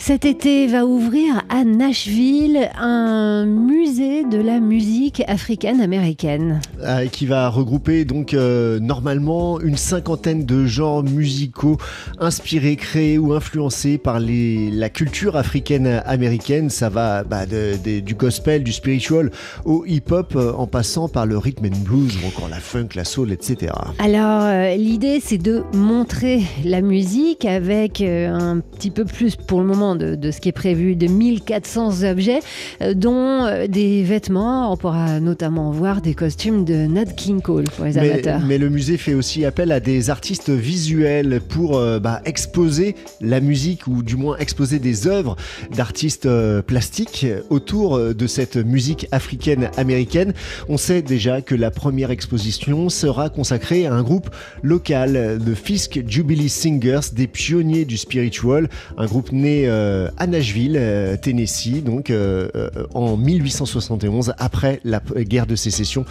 Cet été va ouvrir à Nashville un musée de la musique africaine-américaine. Euh, qui va regrouper donc euh, normalement une cinquantaine de genres musicaux inspirés, créés ou influencés par les, la culture africaine-américaine. Ça va bah, de- de- du gospel, du spiritual au hip-hop euh, en passant par le rhythm and blues ou encore la funk, la soul, etc. Alors, euh, l'idée, c'est de montrer la musique avec un petit peu plus, pour le moment, de, de ce qui est prévu, de 1400 objets, euh, dont euh, des vêtements. On pourra notamment voir des costumes de Nat King Cole pour les Mais, amateurs. mais le musée fait aussi appel à des artistes visuels pour euh, bah, exposer la musique ou du moins exposer des œuvres d'artistes plastiques autour de cette musique africaine-américaine. On sait déjà que la première exposition sera consacrée à un groupe local, le Fisk Jubilee Singers, des pionniers du spiritual, un groupe né euh, à Nashville, euh, Tennessee, donc euh, en 1871 après la guerre de sécession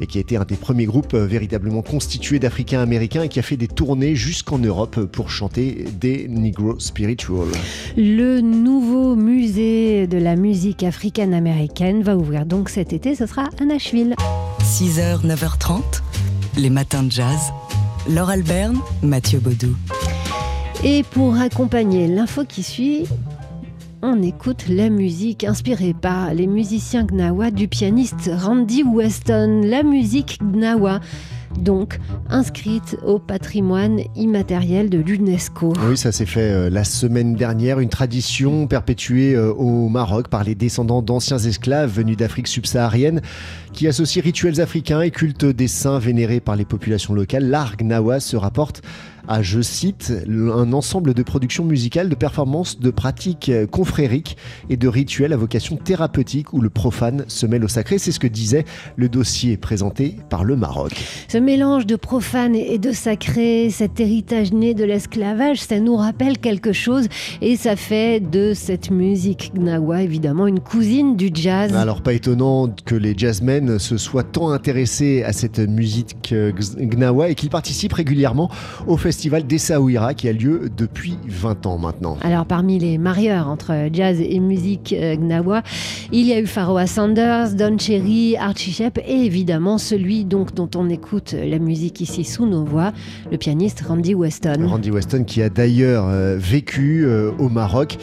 et qui a été un des premiers groupes euh, véritablement constitués d'Africains américains et qui a fait des tournées jusqu'en Europe pour chanter des Negro Spiritual. Le nouveau musée de la musique africaine-américaine va ouvrir donc cet été. Ce sera à Nashville. 6h, 9h30, les matins de jazz. Laure Alberne, Mathieu Baudou. Et pour accompagner l'info qui suit, on écoute la musique inspirée par les musiciens gnawa du pianiste Randy Weston. La musique gnawa, donc inscrite au patrimoine immatériel de l'UNESCO. Oui, ça s'est fait euh, la semaine dernière, une tradition perpétuée euh, au Maroc par les descendants d'anciens esclaves venus d'Afrique subsaharienne qui associe rituels africains et culte des saints vénérés par les populations locales. L'art gnawa se rapporte à, je cite, un ensemble de productions musicales, de performances, de pratiques euh, confrériques et de rituels à vocation thérapeutique où le profane se mêle au sacré. C'est ce que disait le dossier présenté par le Maroc. Ce mélange de profane et de sacré, cet héritage né de l'esclavage, ça nous rappelle quelque chose et ça fait de cette musique gnawa évidemment une cousine du jazz. Alors pas étonnant que les jazzmen se soient tant intéressés à cette musique euh, gnawa et qu'ils participent régulièrement au festival d'Essaouira qui a lieu depuis 20 ans maintenant. Alors parmi les marieurs entre jazz et musique euh, gnawa, il y a eu Pharoah Sanders, Don Cherry, Archie Shepp et évidemment celui donc dont on écoute la musique ici sous nos voix, le pianiste Randy Weston. Randy Weston qui a d'ailleurs euh, vécu euh, au Maroc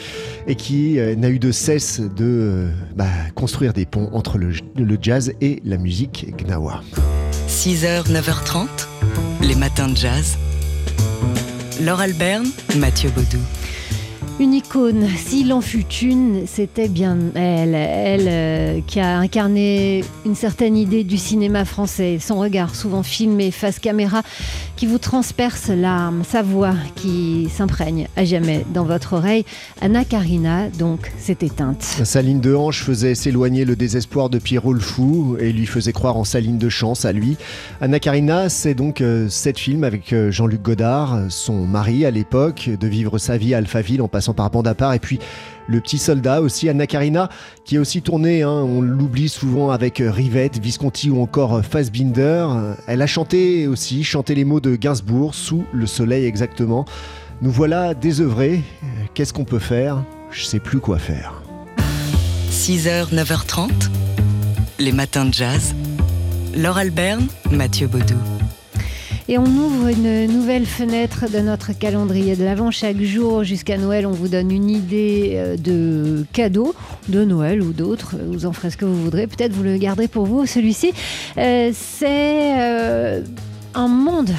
et qui euh, n'a eu de cesse de euh, bah, construire des ponts entre le, le jazz et la musique gnawa. 6h, 9h30, les matins de jazz. Laure Alberne, Mathieu Baudou. Une icône, s'il en fut une, c'était bien elle, elle euh, qui a incarné une certaine idée du cinéma français, son regard souvent filmé face caméra qui vous transperce l'âme, sa voix qui s'imprègne à jamais dans votre oreille. Anna Karina, donc, s'est éteinte. Sa ligne de hanche faisait s'éloigner le désespoir de Pierrot le Fou et lui faisait croire en sa ligne de chance à lui. Anna Karina, c'est donc euh, sept films avec euh, Jean-Luc Godard, son mari à l'époque, de vivre sa vie à Alphaville en passant par Bande à part et puis le petit soldat aussi, Anna Karina, qui est aussi tournée, hein, on l'oublie souvent avec euh, Rivette, Visconti ou encore euh, Fassbinder. Elle a chanté aussi, chanté les mots de Gainsbourg, sous le soleil exactement. Nous voilà désœuvrés. Qu'est-ce qu'on peut faire? Je sais plus quoi faire. 6h, 9h30, les matins de jazz. Laure Alberne, Mathieu Baudou. Et on ouvre une nouvelle fenêtre de notre calendrier de l'Avent. Chaque jour jusqu'à Noël, on vous donne une idée euh, de cadeau de Noël ou d'autres. Vous en ferez ce que vous voudrez. Peut-être vous le garderez pour vous. Celui-ci, euh, c'est euh, un monde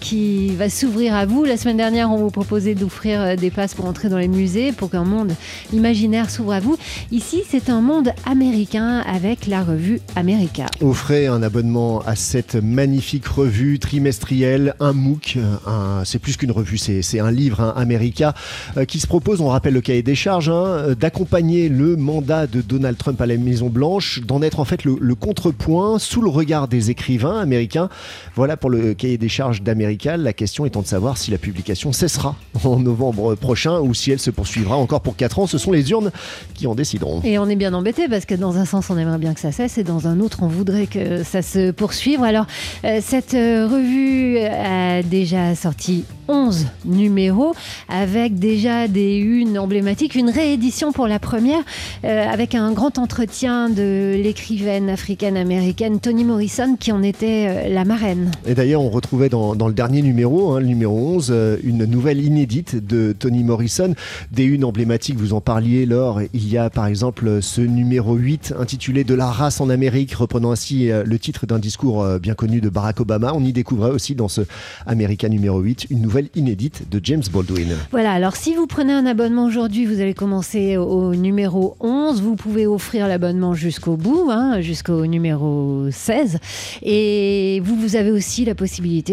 qui va s'ouvrir à vous. La semaine dernière, on vous proposait d'offrir euh, des passes pour entrer dans les musées, pour qu'un monde imaginaire s'ouvre à vous. Ici, c'est un monde américain avec la revue America. Offrez un abonnement à cette magnifique revue trimestrielle, un MOOC, un- c'est plus qu'une revue, c'est c'est un livre, un America, euh, qui se propose, on rappelle le cahier des charges, hein, euh, d'accompagner le mandat de Donald Trump à la Maison Blanche, d'en être en fait le, le contrepoint sous le regard des écrivains américains. Voilà pour le le cahier des charges d'Américal. La question étant de savoir si la publication cessera en novembre prochain ou si elle se poursuivra encore pour 4 ans. Ce sont les urnes qui en décideront. Et on est bien embêté parce que dans un sens, on aimerait bien que ça cesse et dans un autre, on voudrait que ça se poursuive. Alors, euh, cette euh, revue a déjà sorti 11 numéros avec déjà des unes emblématiques, une réédition pour la première euh, avec un grand entretien de l'écrivaine africaine-américaine Toni Morrison qui en était euh, la marraine. Et d'ailleurs, on retrouvait dans, le dernier numéro, hein, le numéro 11, euh, une nouvelle inédite de Toni Morrison, des unes emblématiques, vous en parliez Laure, il y a par exemple ce numéro 8 intitulé De la race en Amérique, reprenant ainsi le titre d'un discours bien connu de Barack Obama. On y découvrait aussi dans ce America numéro 8 une nouvelle inédite de James Baldwin. Voilà, alors si vous prenez un abonnement aujourd'hui, vous allez commencer au numéro 11. Vous pouvez offrir l'abonnement jusqu'au bout, hein, jusqu'au numéro 16. Et vous, vous avez aussi la possibilité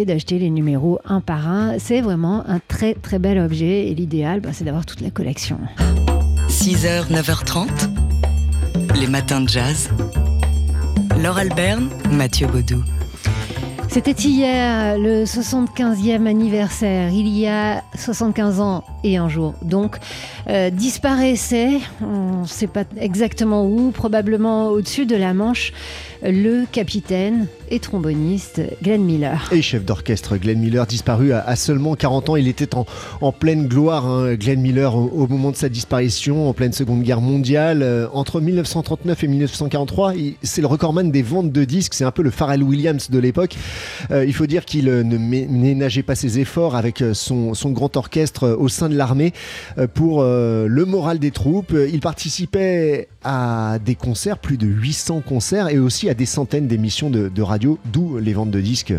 d'acheter les numéros un par un. C'est vraiment un très très bel objet. Et l'idéal, bah, c'est d'avoir toute la collection. 6h, 9h30, les matins de jazz. Laure Alberne, Mathieu Baudou. C'était hier le 75e anniversaire, il y a 75 ans et un jour. Donc, euh, disparaissait, on ne sait pas exactement où, probablement au-dessus de la Manche, le capitaine et tromboniste Glenn Miller. Et chef d'orchestre Glenn Miller, disparu à, seulement 40 ans. Il était en, pleine gloire, hein, Glenn Miller, au, moment de sa disparition, en pleine Seconde Guerre mondiale. Euh, entre 1939 et 1943, c'est le recordman des ventes de disques. C'est un peu le Pharrell Williams de l'époque. Euh, il faut dire qu'il ne ménageait pas ses efforts avec son, son grand orchestre au sein de l'armée pour le moral des troupes. Il participait à des concerts, plus de 800 concerts, et aussi à des centaines d'émissions de, radio, d'où les ventes de disques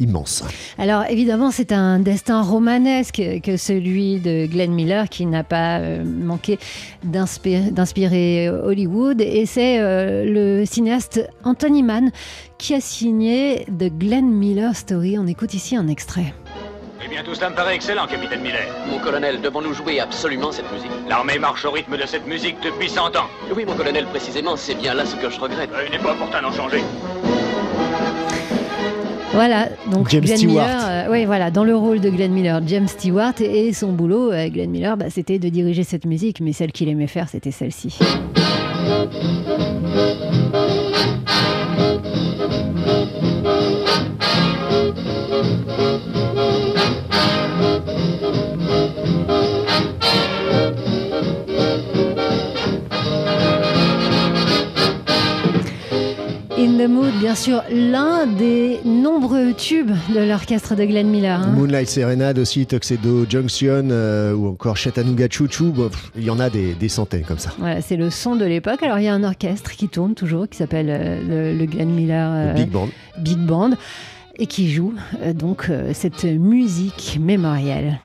immenses. Alors évidemment, c'est un destin romanesque que celui de Glenn Miller qui n'a pas euh, manqué d'inspirer Hollywood et c'est euh, le cinéaste Anthony Mann qui a signé The Glenn Miller Story. On écoute ici un extrait. Eh bien, tout cela me paraît excellent, capitaine Miller. Mon colonel, devons-nous jouer absolument cette musique? L'armée marche au rythme de cette musique depuis 100 ans. Oui, mon colonel, précisément, c'est bien là ce que je regrette. Euh, il n'est pas opportun d'en changer. Voilà, donc James Glenn Stewart. Miller, euh, oui, voilà, dans le rôle de Glenn Miller, James Stewart, et, son boulot, euh, Glenn Miller, bah, c'était de diriger cette musique, mais celle qu'il aimait faire, c'était celle-ci. The Mood, bien sûr, l'un des nombreux tubes de l'orchestre de Glenn Miller. hein. Moonlight Serenade aussi, Tuxedo Junction euh, ou encore Chattanooga Choo Choo. Bon, pff, il y en a des, des centaines comme ça. Voilà, c'est le son de l'époque. Alors il y a un orchestre qui tourne toujours, qui s'appelle euh, le, le Glenn Miller Le euh, Big Band. Big Band, et qui joue euh, donc cette musique mémorielle.